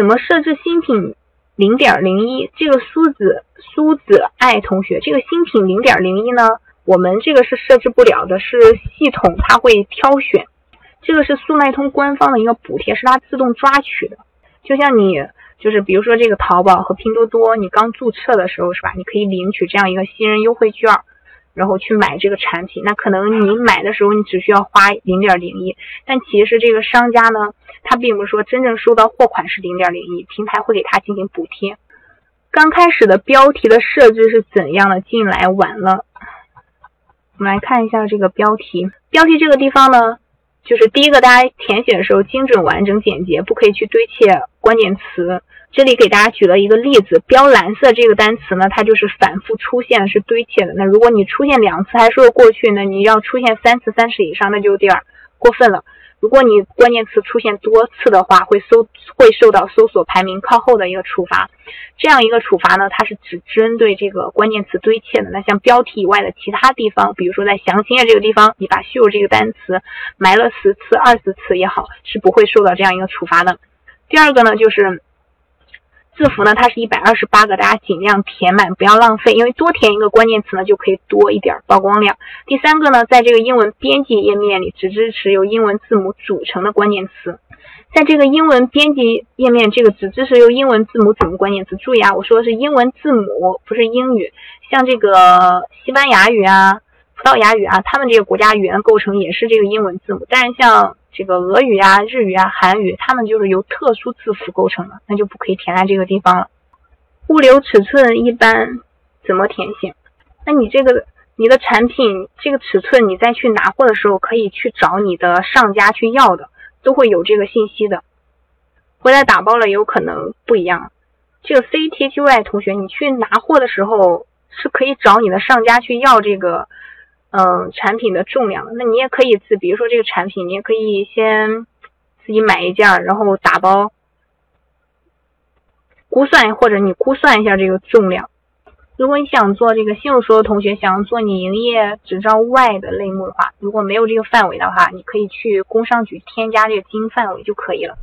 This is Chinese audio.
怎么设置新品零点零一？这个苏子苏子爱同学，这个新品零点零一呢，我们这个是设置不了的，是系统它会挑选。这个是速卖通官方的一个补贴，是它自动抓取的。就像你就是比如说这个淘宝和拼多多，你刚注册的时候是吧？你可以领取这样一个新人优惠券。然后去买这个产品，那可能你买的时候你只需要花零点零一，但其实这个商家呢，他并不是说真正收到货款是零点零一，平台会给他进行补贴。刚开始的标题的设置是怎样的？进来晚了，我们来看一下这个标题。标题这个地方呢，就是第一个大家填写的时候精准、完整、简洁，不可以去堆砌关键词。这里给大家举了一个例子，标蓝色这个单词呢，它就是反复出现，是堆砌的。那如果你出现两次还说得过去，呢你要出现三次、三次以上，那就有点过分了。如果你关键词出现多次的话，会搜会受到搜索排名靠后的一个处罚。这样一个处罚呢，它是只针对这个关键词堆砌的。那像标题以外的其他地方，比如说在详情页这个地方，你把“秀”这个单词埋了十次、二十次也好，是不会受到这样一个处罚的。第二个呢，就是。字符呢，它是一百二十八个，大家尽量填满，不要浪费，因为多填一个关键词呢，就可以多一点曝光量。第三个呢，在这个英文编辑页面里，只支持由英文字母组成的关键词。在这个英文编辑页面，这个只支持由英文字母组成关键词。注意啊，我说的是英文字母，不是英语。像这个西班牙语啊、葡萄牙语啊，他们这个国家语言构成也是这个英文字母，但是像。这个俄语啊、日语啊、韩语，它们就是由特殊字符构成的，那就不可以填在这个地方了。物流尺寸一般怎么填写？那你这个你的产品这个尺寸，你再去拿货的时候，可以去找你的上家去要的，都会有这个信息的。回来打包了有可能不一样。这个 C T T Y 同学，你去拿货的时候是可以找你的上家去要这个。嗯，产品的重量，那你也可以自，比如说这个产品，你也可以先自己买一件，然后打包估算，或者你估算一下这个重量。如果你想做这个新入手的同学，想要做你营业执照外的类目的话，如果没有这个范围的话，你可以去工商局添加这个经营范围就可以了。